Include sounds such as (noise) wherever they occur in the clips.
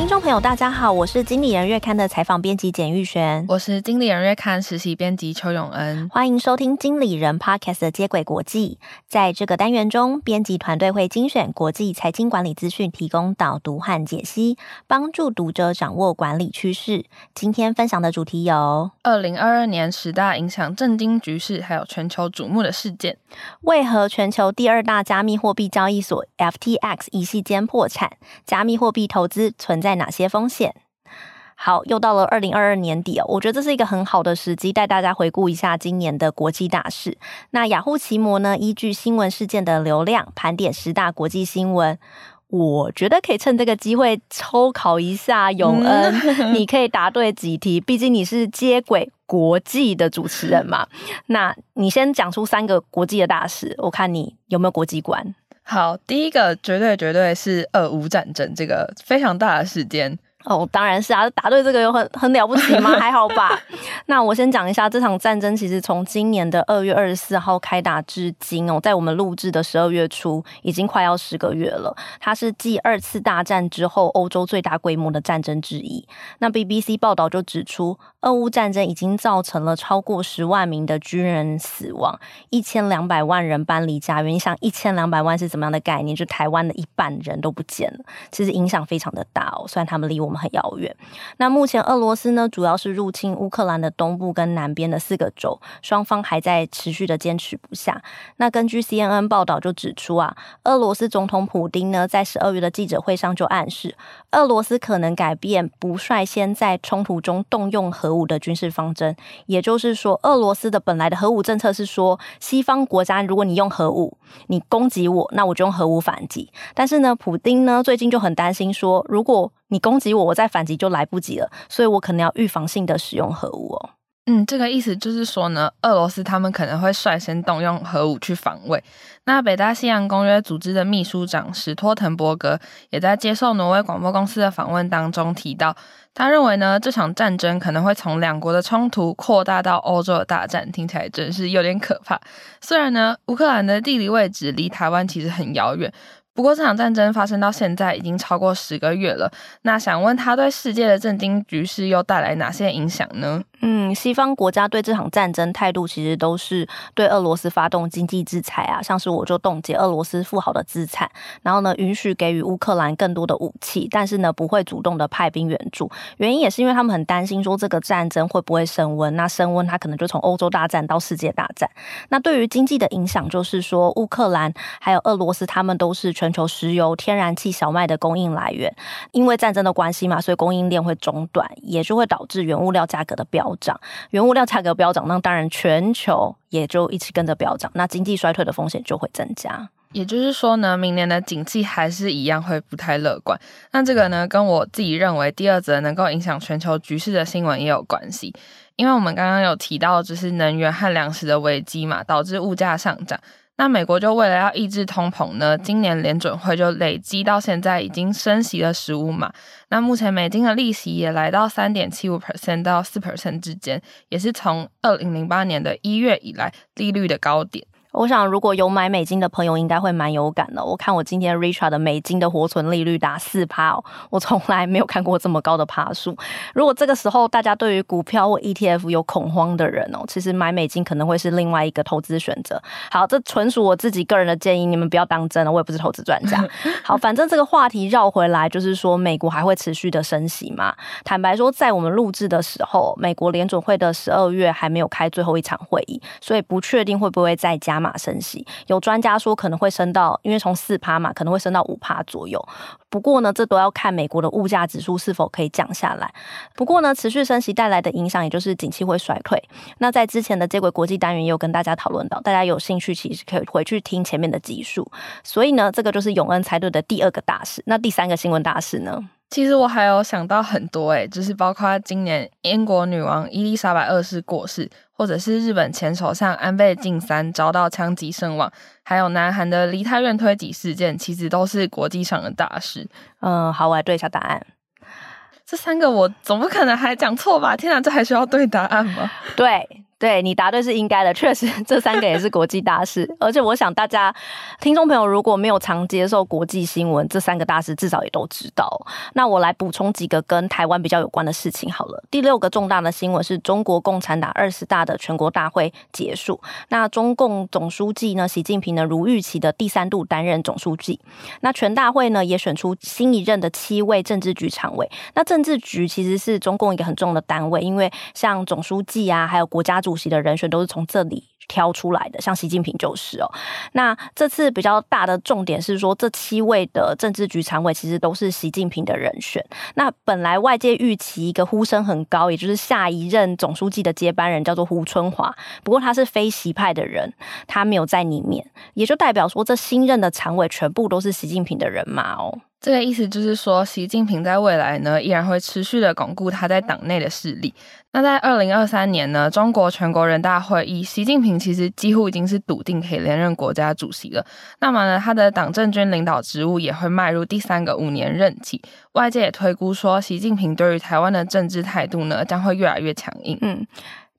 听众朋友，大家好，我是经理人月刊的采访编辑简玉璇，我是经理人月刊实习编辑邱永恩，欢迎收听经理人 Podcast 的接轨国际。在这个单元中，编辑团队会精选国际财经管理资讯，提供导读和解析，帮助读者掌握管理趋势。今天分享的主题有：二零二二年十大影响震惊局势还有全球瞩目的事件。为何全球第二大加密货币交易所 FTX 一系间破产？加密货币投资存在在哪些风险？好，又到了二零二二年底哦，我觉得这是一个很好的时机，带大家回顾一下今年的国际大事。那雅虎奇摩呢，依据新闻事件的流量，盘点十大国际新闻。我觉得可以趁这个机会抽考一下永恩，嗯、(laughs) 你可以答对几题？毕竟你是接轨国际的主持人嘛。那你先讲出三个国际的大事，我看你有没有国际观。好，第一个绝对绝对是俄乌战争这个非常大的事件。哦，当然是啊，答对这个有很很了不起吗？(laughs) 还好吧。那我先讲一下这场战争，其实从今年的二月二十四号开打至今哦，在我们录制的十二月初，已经快要十个月了。它是继二次大战之后欧洲最大规模的战争之一。那 BBC 报道就指出，俄乌战争已经造成了超过十万名的军人死亡，一千两百万人搬离家园。你想，一千两百万是怎么样的概念？就台湾的一半人都不见了，其实影响非常的大哦。虽然他们离我。我们很遥远。那目前俄罗斯呢，主要是入侵乌克兰的东部跟南边的四个州，双方还在持续的坚持不下。那根据 CNN 报道就指出啊，俄罗斯总统普丁呢，在十二月的记者会上就暗示，俄罗斯可能改变不率先在冲突中动用核武的军事方针。也就是说，俄罗斯的本来的核武政策是说，西方国家如果你用核武，你攻击我，那我就用核武反击。但是呢，普丁呢最近就很担心说，如果你攻击我，我再反击就来不及了，所以我可能要预防性的使用核武哦。嗯，这个意思就是说呢，俄罗斯他们可能会率先动用核武去防卫。那北大西洋公约组织的秘书长史托滕伯格也在接受挪威广播公司的访问当中提到，他认为呢，这场战争可能会从两国的冲突扩大到欧洲的大战，听起来真是有点可怕。虽然呢，乌克兰的地理位置离台湾其实很遥远。不过这场战争发生到现在已经超过十个月了，那想问他对世界的震惊局势又带来哪些影响呢？嗯，西方国家对这场战争态度其实都是对俄罗斯发动经济制裁啊，像是我就冻结俄罗斯富豪的资产，然后呢允许给予乌克兰更多的武器，但是呢不会主动的派兵援助，原因也是因为他们很担心说这个战争会不会升温，那升温它可能就从欧洲大战到世界大战。那对于经济的影响就是说乌克兰还有俄罗斯他们都是全球石油、天然气、小麦的供应来源，因为战争的关系嘛，所以供应链会中断，也就会导致原物料价格的飙涨。原物料价格飙涨，那当然全球也就一起跟着飙涨，那经济衰退的风险就会增加。也就是说呢，明年的景气还是一样会不太乐观。那这个呢，跟我自己认为第二则能够影响全球局势的新闻也有关系，因为我们刚刚有提到，就是能源和粮食的危机嘛，导致物价上涨。那美国就为了要抑制通膨呢，今年联准会就累积到现在已经升息了十五码。那目前美金的利息也来到三点七五 percent 到四 percent 之间，也是从二零零八年的一月以来利率的高点。我想，如果有买美金的朋友，应该会蛮有感的。我看我今天 Richard 的美金的活存利率达四趴哦，我从来没有看过这么高的趴数。如果这个时候大家对于股票或 ETF 有恐慌的人哦，其实买美金可能会是另外一个投资选择。好，这纯属我自己个人的建议，你们不要当真了，我也不是投资专家。(laughs) 好，反正这个话题绕回来，就是说美国还会持续的升息嘛？坦白说，在我们录制的时候，美国联准会的十二月还没有开最后一场会议，所以不确定会不会再加。码升息，有专家说可能会升到，因为从四趴嘛，可能会升到五趴左右。不过呢，这都要看美国的物价指数是否可以降下来。不过呢，持续升息带来的影响，也就是景气会衰退。那在之前的接轨国际单元也有跟大家讨论到，大家有兴趣其实可以回去听前面的集数。所以呢，这个就是永恩猜对的第二个大事。那第三个新闻大事呢？其实我还有想到很多诶，就是包括今年英国女王伊丽莎白二世过世，或者是日本前首相安倍晋三遭到枪击身亡，还有南韩的梨泰院推挤事件，其实都是国际上的大事。嗯，好，我来对一下答案。这三个我总不可能还讲错吧？天哪，这还需要对答案吗？对。对，你答对是应该的，确实这三个也是国际大事。而且我想大家听众朋友如果没有常接受国际新闻，这三个大事至少也都知道。那我来补充几个跟台湾比较有关的事情好了。第六个重大的新闻是中国共产党二十大的全国大会结束。那中共总书记呢，习近平呢如预期的第三度担任总书记。那全大会呢也选出新一任的七位政治局常委。那政治局其实是中共一个很重要的单位，因为像总书记啊，还有国家主。主席的人选都是从这里挑出来的，像习近平就是哦。那这次比较大的重点是说，这七位的政治局常委其实都是习近平的人选。那本来外界预期一个呼声很高，也就是下一任总书记的接班人叫做胡春华，不过他是非习派的人，他没有在里面，也就代表说这新任的常委全部都是习近平的人马哦。这个意思就是说，习近平在未来呢，依然会持续的巩固他在党内的势力。那在二零二三年呢，中国全国人大会议，习近平其实几乎已经是笃定可以连任国家主席了。那么呢，他的党政军领导职务也会迈入第三个五年任期。外界也推估说，习近平对于台湾的政治态度呢，将会越来越强硬。嗯。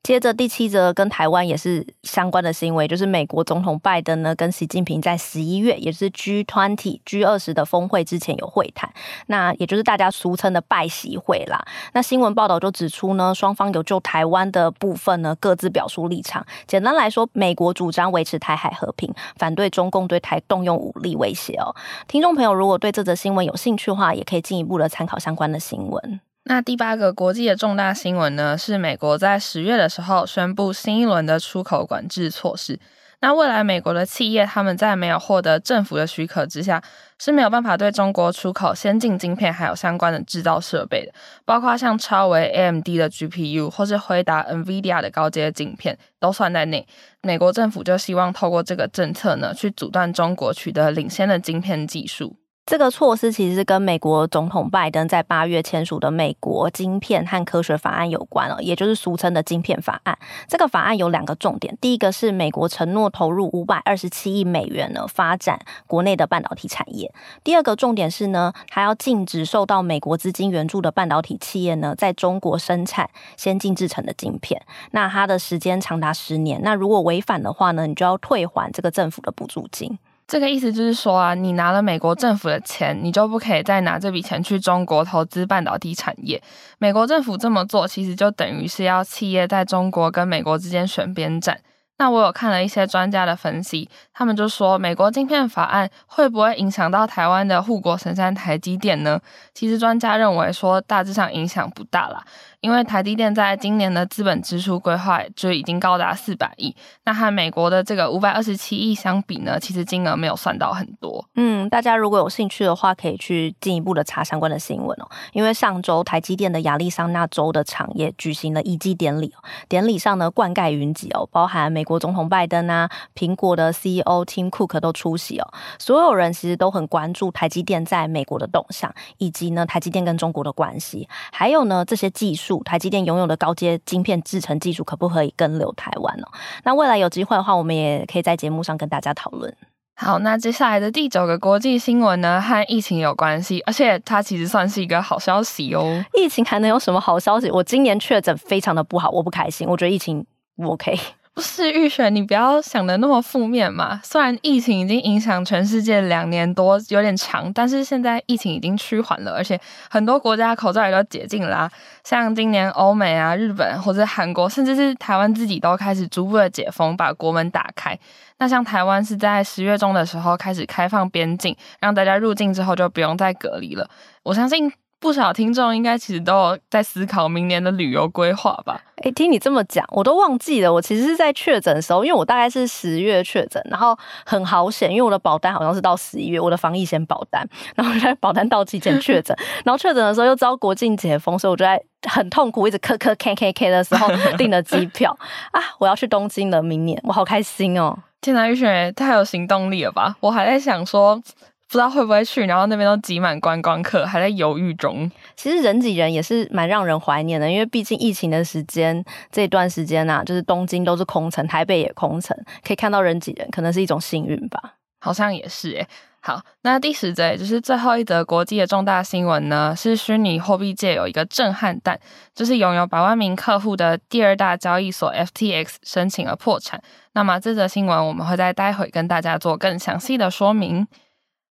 接着第七则跟台湾也是相关的新闻，就是美国总统拜登呢跟习近平在十一月，也是 G20、G20 的峰会之前有会谈，那也就是大家俗称的拜习会啦。那新闻报道就指出呢，双方有就台湾的部分呢各自表述立场。简单来说，美国主张维持台海和平，反对中共对台动用武力威胁哦。听众朋友如果对这则新闻有兴趣的话，也可以进一步的参考相关的新闻。那第八个国际的重大新闻呢，是美国在十月的时候宣布新一轮的出口管制措施。那未来美国的企业他们在没有获得政府的许可之下，是没有办法对中国出口先进晶片还有相关的制造设备的，包括像超微 AMD 的 GPU 或是辉达 NVIDIA 的高阶晶片都算在内。美国政府就希望透过这个政策呢，去阻断中国取得领先的晶片技术。这个措施其实跟美国总统拜登在八月签署的美国晶片和科学法案有关了，也就是俗称的晶片法案。这个法案有两个重点，第一个是美国承诺投入五百二十七亿美元呢，发展国内的半导体产业。第二个重点是呢，还要禁止受到美国资金援助的半导体企业呢，在中国生产先进制成的晶片。那它的时间长达十年。那如果违反的话呢，你就要退还这个政府的补助金。这个意思就是说啊，你拿了美国政府的钱，你就不可以再拿这笔钱去中国投资半导体产业。美国政府这么做，其实就等于是要企业在中国跟美国之间选边站。那我有看了一些专家的分析，他们就说，美国晶片法案会不会影响到台湾的护国神山台积电呢？其实专家认为说，大致上影响不大啦。因为台积电在今年的资本支出规划就已经高达四百亿，那和美国的这个五百二十七亿相比呢，其实金额没有算到很多。嗯，大家如果有兴趣的话，可以去进一步的查相关的新闻哦。因为上周台积电的亚利桑那州的厂也举行了移机典礼，典礼上呢灌溉云集哦，包含美国总统拜登啊、苹果的 CEO Tim Cook 都出席哦。所有人其实都很关注台积电在美国的动向，以及呢台积电跟中国的关系，还有呢这些技术。台积电拥有的高阶晶片制成技术可不可以跟留台湾呢？那未来有机会的话，我们也可以在节目上跟大家讨论。好，那接下来的第九个国际新闻呢，和疫情有关系，而且它其实算是一个好消息哦。疫情还能有什么好消息？我今年确诊非常的不好，我不开心。我觉得疫情不 OK。不是玉璇，你不要想的那么负面嘛。虽然疫情已经影响全世界两年多，有点长，但是现在疫情已经趋缓了，而且很多国家口罩也都解禁啦。像今年欧美啊、日本或者韩国，甚至是台湾自己都开始逐步的解封，把国门打开。那像台湾是在十月中的时候开始开放边境，让大家入境之后就不用再隔离了。我相信。不少听众应该其实都有在思考明年的旅游规划吧？哎、欸，听你这么讲，我都忘记了。我其实是在确诊的时候，因为我大概是十月确诊，然后很好险，因为我的保单好像是到十一月，我的防疫险保单，然后在保单到期前确诊，然后确诊的时候又遭国境解封，所以我就在很痛苦，一直咳咳 K K K 的时候 (laughs) 订了机票啊，我要去东京了，明年我好开心哦！天哪，玉雪太有行动力了吧？我还在想说。不知道会不会去，然后那边都挤满观光客，还在犹豫中。其实人挤人也是蛮让人怀念的，因为毕竟疫情的时间这段时间啊，就是东京都是空城，台北也空城，可以看到人挤人，可能是一种幸运吧。好像也是诶。好，那第十则也就是最后一则国际的重大新闻呢，是虚拟货币界有一个震撼弹，就是拥有百万名客户的第二大交易所 FTX 申请了破产。那么这则新闻我们会在待会跟大家做更详细的说明。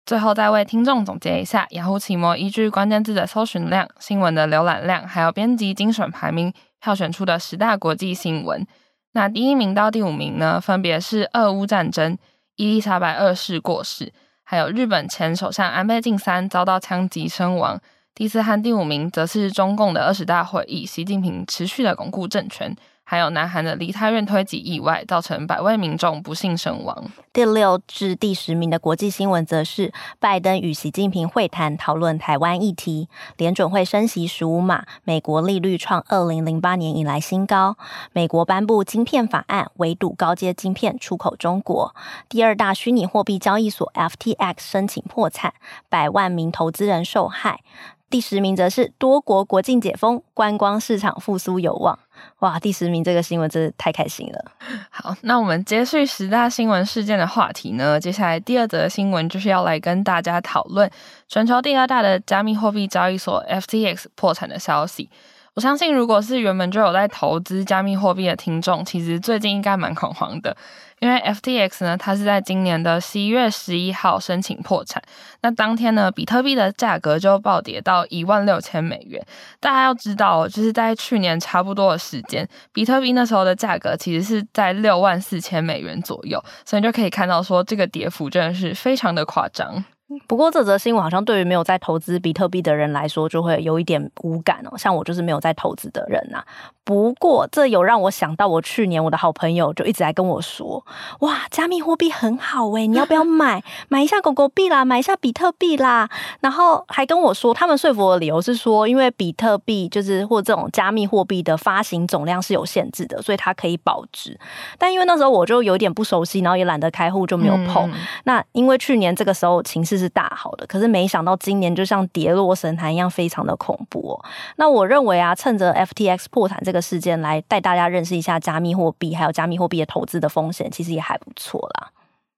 最后再为听众总结一下，雅虎奇摩依据关键字的搜寻量、新闻的浏览量，还有编辑精选排名，票选出的十大国际新闻。那第一名到第五名呢，分别是俄乌战争、伊丽莎白二世过世。还有日本前首相安倍晋三遭到枪击身亡，第四和第五名则是中共的二十大会议，习近平持续的巩固政权。还有南韩的梨泰院推挤意外，造成百位民众不幸身亡。第六至第十名的国际新闻则是拜登与习近平会谈，讨论台湾议题；联准会升息十五码，美国利率创二零零八年以来新高；美国颁布晶片法案，围堵高阶晶片出口中国；第二大虚拟货币交易所 FTX 申请破产，百万名投资人受害。第十名则是多国国境解封，观光市场复苏有望。哇，第十名这个新闻真是太开心了。好，那我们接续十大新闻事件的话题呢，接下来第二则新闻就是要来跟大家讨论全球第二大的加密货币交易所 FTX 破产的消息。我相信，如果是原本就有在投资加密货币的听众，其实最近应该蛮恐慌的，因为 FTX 呢，它是在今年的十一月十一号申请破产，那当天呢，比特币的价格就暴跌到一万六千美元。大家要知道，就是在去年差不多的时间，比特币那时候的价格其实是在六万四千美元左右，所以就可以看到说，这个跌幅真的是非常的夸张。不过这则新闻好像对于没有在投资比特币的人来说，就会有一点无感哦。像我就是没有在投资的人呐、啊。不过这有让我想到，我去年我的好朋友就一直来跟我说：“哇，加密货币很好诶，你要不要 (laughs) 买？买一下狗狗币啦，买一下比特币啦。”然后还跟我说，他们说服我的理由是说，因为比特币就是或这种加密货币的发行总量是有限制的，所以它可以保值。但因为那时候我就有点不熟悉，然后也懒得开户，就没有碰。嗯、那因为去年这个时候情势是大好的，可是没想到今年就像跌落神坛一样，非常的恐怖。那我认为啊，趁着 FTX 破产这个。事件来带大家认识一下加密货币，还有加密货币的投资的风险，其实也还不错啦。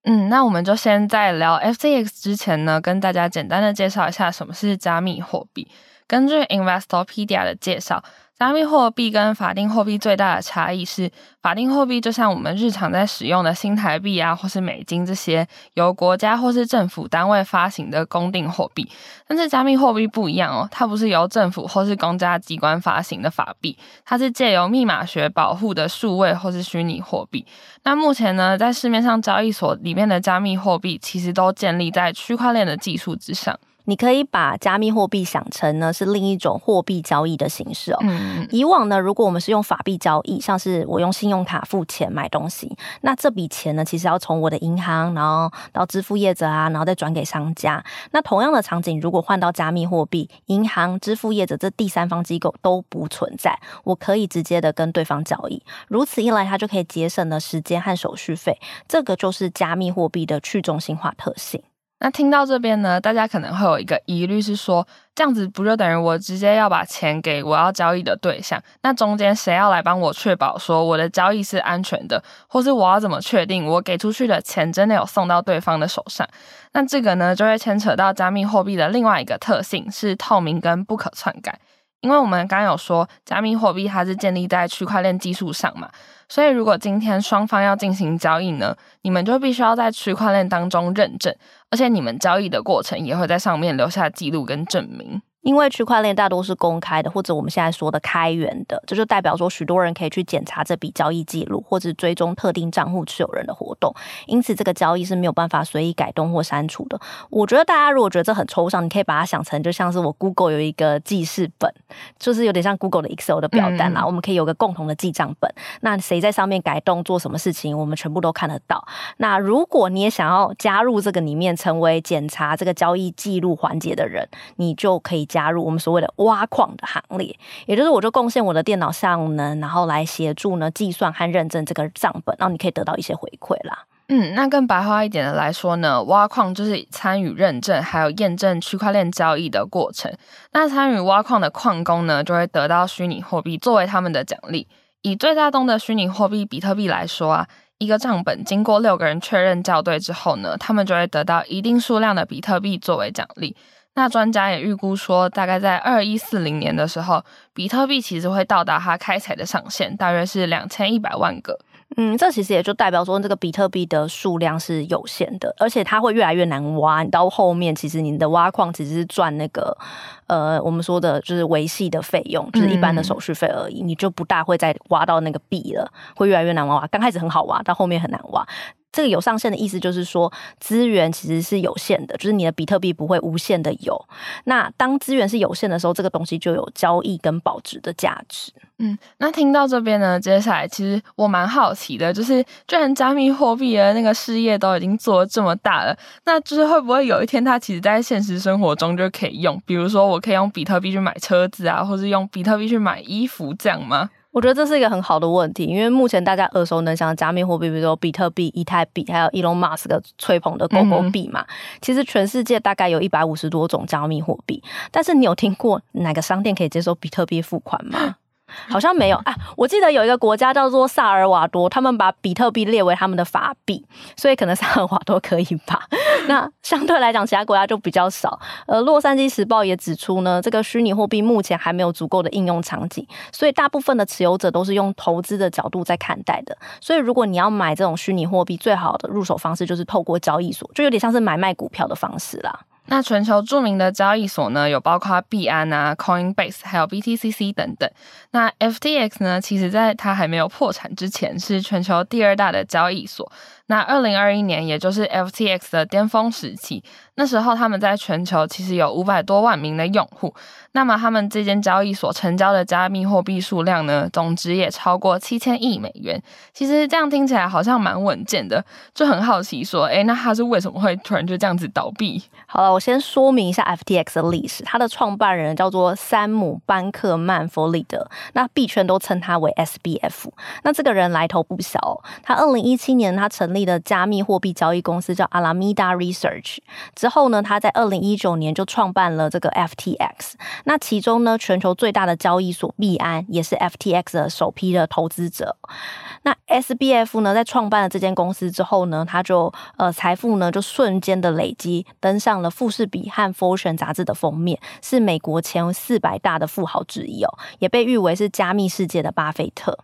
嗯，那我们就先在聊 FTX 之前呢，跟大家简单的介绍一下什么是加密货币。根据 Investopedia 的介绍。加密货币跟法定货币最大的差异是，法定货币就像我们日常在使用的新台币啊，或是美金这些由国家或是政府单位发行的公定货币。但是加密货币不一样哦，它不是由政府或是公家机关发行的法币，它是借由密码学保护的数位或是虚拟货币。那目前呢，在市面上交易所里面的加密货币，其实都建立在区块链的技术之上。你可以把加密货币想成呢是另一种货币交易的形式哦。嗯，以往呢，如果我们是用法币交易，像是我用信用卡付钱买东西，那这笔钱呢，其实要从我的银行，然后到支付业者啊，然后再转给商家。那同样的场景，如果换到加密货币，银行、支付业者这第三方机构都不存在，我可以直接的跟对方交易。如此一来，它就可以节省了时间和手续费。这个就是加密货币的去中心化特性。那听到这边呢，大家可能会有一个疑虑是说，这样子不就等于我直接要把钱给我要交易的对象？那中间谁要来帮我确保说我的交易是安全的，或是我要怎么确定我给出去的钱真的有送到对方的手上？那这个呢，就会牵扯到加密货币的另外一个特性，是透明跟不可篡改。因为我们刚有说，加密货币它是建立在区块链技术上嘛。所以，如果今天双方要进行交易呢，你们就必须要在区块链当中认证，而且你们交易的过程也会在上面留下记录跟证明。因为区块链大多是公开的，或者我们现在说的开源的，这就代表说许多人可以去检查这笔交易记录，或者追踪特定账户持有人的活动。因此，这个交易是没有办法随意改动或删除的。我觉得大家如果觉得这很抽象，你可以把它想成就像是我 Google 有一个记事本，就是有点像 Google 的 Excel 的表单啦。嗯、我们可以有个共同的记账本，那谁在上面改动做什么事情，我们全部都看得到。那如果你也想要加入这个里面，成为检查这个交易记录环节的人，你就可以。加入我们所谓的挖矿的行列，也就是我就贡献我的电脑效能，然后来协助呢计算和认证这个账本，然后你可以得到一些回馈啦。嗯，那更白话一点的来说呢，挖矿就是参与认证还有验证区块链交易的过程。那参与挖矿的矿工呢，就会得到虚拟货币作为他们的奖励。以最大宗的虚拟货币比特币来说啊。一个账本经过六个人确认校对之后呢，他们就会得到一定数量的比特币作为奖励。那专家也预估说，大概在二一四零年的时候，比特币其实会到达它开采的上限，大约是两千一百万个。嗯，这其实也就代表说，这个比特币的数量是有限的，而且它会越来越难挖。你到后面，其实你的挖矿其实是赚那个，呃，我们说的就是维系的费用，就是一般的手续费而已，嗯、你就不大会再挖到那个币了，会越来越难挖。刚开始很好挖，到后面很难挖。这个有上限的意思就是说，资源其实是有限的，就是你的比特币不会无限的有。那当资源是有限的时候，这个东西就有交易跟保值的价值。嗯，那听到这边呢，接下来其实我蛮好奇的，就是居然加密货币的那个事业都已经做这么大了，那就是会不会有一天它其实在现实生活中就可以用？比如说，我可以用比特币去买车子啊，或是用比特币去买衣服这样吗？我觉得这是一个很好的问题，因为目前大家耳熟能详的加密货币，比如说比特币、以太币，还有 Elon Musk 吹捧的狗狗币嘛。嗯、其实全世界大概有一百五十多种加密货币，但是你有听过哪个商店可以接受比特币付款吗？好像没有啊！我记得有一个国家叫做萨尔瓦多，他们把比特币列为他们的法币，所以可能萨尔瓦多可以吧。(laughs) 那相对来讲，其他国家就比较少。呃，洛杉矶时报也指出呢，这个虚拟货币目前还没有足够的应用场景，所以大部分的持有者都是用投资的角度在看待的。所以如果你要买这种虚拟货币，最好的入手方式就是透过交易所，就有点像是买卖股票的方式啦。那全球著名的交易所呢，有包括币安啊、Coinbase，还有 BTCC 等等。那 FTX 呢，其实在它还没有破产之前，是全球第二大的交易所。那二零二一年，也就是 FTX 的巅峰时期，那时候他们在全球其实有五百多万名的用户。那么他们这间交易所成交的加密货币数量呢，总值也超过七千亿美元。其实这样听起来好像蛮稳健的，就很好奇说，诶，那他是为什么会突然就这样子倒闭？好了，我先说明一下 FTX 的历史。他的创办人叫做山姆·班克曼·弗里德，那币圈都称他为 SBF。那这个人来头不小，他二零一七年他成立。的加密货币交易公司叫 Alameda Research，之后呢，他在二零一九年就创办了这个 FTX。那其中呢，全球最大的交易所币安也是 FTX 的首批的投资者。那 SBF 呢，在创办了这间公司之后呢，他就呃财富呢就瞬间的累积，登上了富士比和 Fortune 杂志的封面，是美国前四百大的富豪之一哦，也被誉为是加密世界的巴菲特。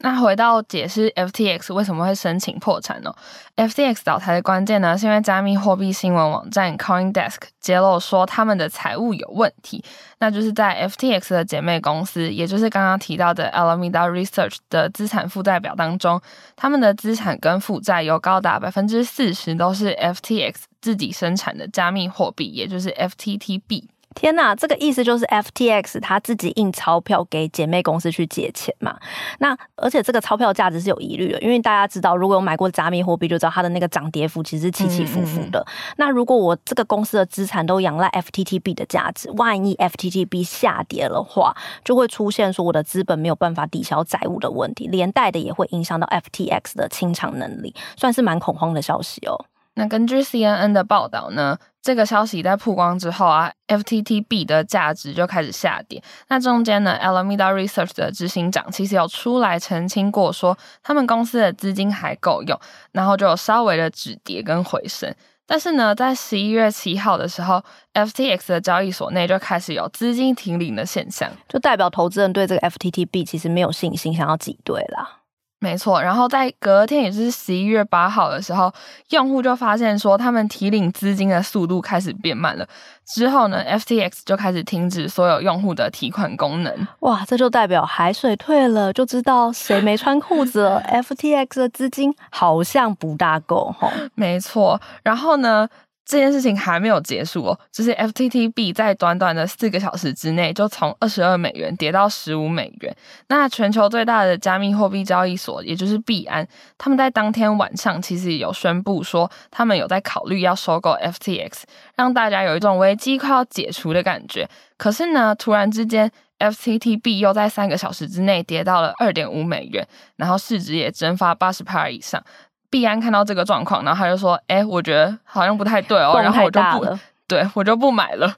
那回到解释 FTX 为什么会申请破产呢？FTX 倒台的关键呢，是因为加密货币新闻网站 CoinDesk 揭露说他们的财务有问题。那就是在 FTX 的姐妹公司，也就是刚刚提到的 Alameda Research 的资产负债表当中，他们的资产跟负债有高达百分之四十都是 FTX 自己生产的加密货币，也就是 FTT 币。天呐，这个意思就是 FTX 他自己印钞票给姐妹公司去借钱嘛？那而且这个钞票价值是有疑虑的，因为大家知道，如果有买过加密货币，就知道它的那个涨跌幅其实是起起伏伏的。那如果我这个公司的资产都仰赖 FTTB 的价值，万一 FTTB 下跌的话，就会出现说我的资本没有办法抵消债务的问题，连带的也会影响到 FTX 的清偿能力，算是蛮恐慌的消息哦。那根据 CNN 的报道呢，这个消息在曝光之后啊，FTTB 的价值就开始下跌。那中间呢，Alameda Research 的执行长其实有出来澄清过，说他们公司的资金还够用，然后就有稍微的止跌跟回升。但是呢，在十一月七号的时候，FTX 的交易所内就开始有资金停领的现象，就代表投资人对这个 FTTB 其实没有信心，想要挤兑啦。没错，然后在隔天，也就是十一月八号的时候，用户就发现说，他们提领资金的速度开始变慢了。之后呢，FTX 就开始停止所有用户的提款功能。哇，这就代表海水退了，就知道谁没穿裤子了。(laughs) FTX 的资金好像不大够，哈。没错，然后呢？这件事情还没有结束哦，就是 F T T B 在短短的四个小时之内就从二十二美元跌到十五美元。那全球最大的加密货币交易所，也就是币安，他们在当天晚上其实有宣布说，他们有在考虑要收购 FTX，让大家有一种危机快要解除的感觉。可是呢，突然之间 F T T B 又在三个小时之内跌到了二点五美元，然后市值也蒸发八十趴以上。币安看到这个状况，然后他就说：“哎、欸，我觉得好像不太对哦，(laughs) 然后我就不，(laughs) 对，我就不买了。”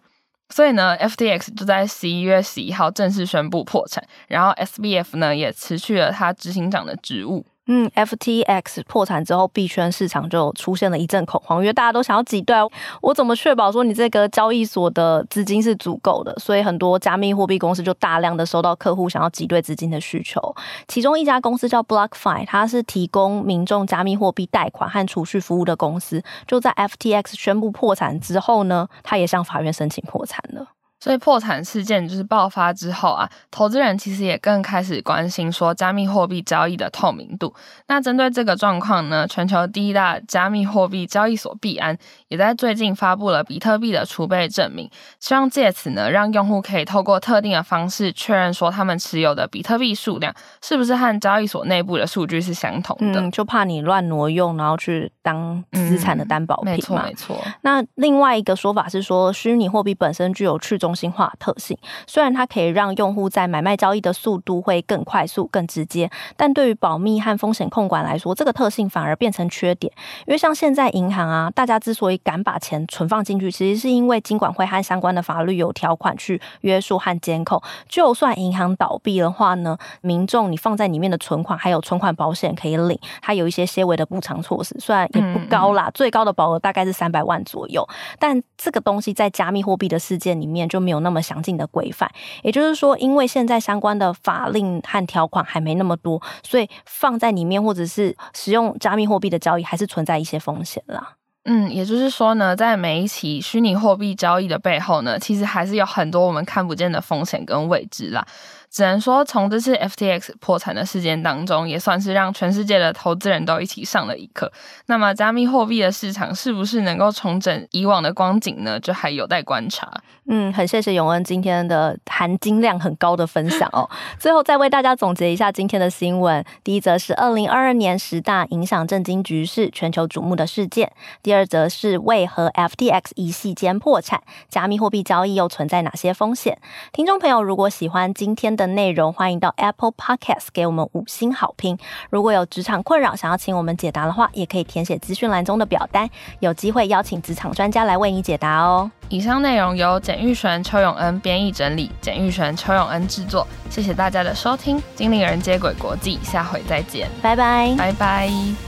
所以呢，FTX 就在十一月十一号正式宣布破产，然后 SBF 呢也辞去了他执行长的职务。嗯，FTX 破产之后，币圈市场就出现了一阵恐慌，因为大家都想要挤兑。我怎么确保说你这个交易所的资金是足够的？所以很多加密货币公司就大量的收到客户想要挤兑资金的需求。其中一家公司叫 BlockFi，它是提供民众加密货币贷款和储蓄服务的公司。就在 FTX 宣布破产之后呢，它也向法院申请破产了。所以破产事件就是爆发之后啊，投资人其实也更开始关心说加密货币交易的透明度。那针对这个状况呢，全球第一大加密货币交易所币安也在最近发布了比特币的储备证明，希望借此呢让用户可以透过特定的方式确认说他们持有的比特币数量是不是和交易所内部的数据是相同的。嗯，就怕你乱挪用，然后去当资产的担保品嘛。没错，没错。那另外一个说法是说，虚拟货币本身具有去中。中心化特性，虽然它可以让用户在买卖交易的速度会更快速、更直接，但对于保密和风险控管来说，这个特性反而变成缺点。因为像现在银行啊，大家之所以敢把钱存放进去，其实是因为金管会和相关的法律有条款去约束和监控。就算银行倒闭的话呢，民众你放在里面的存款还有存款保险可以领，它有一些些微的补偿措施，虽然也不高啦，最高的保额大概是三百万左右，但这个东西在加密货币的世界里面就。就没有那么详尽的规范，也就是说，因为现在相关的法令和条款还没那么多，所以放在里面或者是使用加密货币的交易，还是存在一些风险啦。嗯，也就是说呢，在每一起虚拟货币交易的背后呢，其实还是有很多我们看不见的风险跟未知啦。只能说，从这次 FTX 破产的事件当中，也算是让全世界的投资人都一起上了一课。那么，加密货币的市场是不是能够重整以往的光景呢？就还有待观察。嗯，很谢谢永恩今天的含金量很高的分享哦。最后再为大家总结一下今天的新闻：第一则是二零二二年十大影响震惊局势、全球瞩目的事件；第二则是为何 FTX 一夕间破产，加密货币交易又存在哪些风险？听众朋友，如果喜欢今天的内容，欢迎到 Apple Podcast 给我们五星好评。如果有职场困扰想要请我们解答的话，也可以填写资讯栏中的表单，有机会邀请职场专家来为你解答哦。以上内容由简玉璇、邱永恩编译整理，简玉璇、邱永恩制作。谢谢大家的收听，精灵人接轨国际，下回再见，拜拜，拜拜。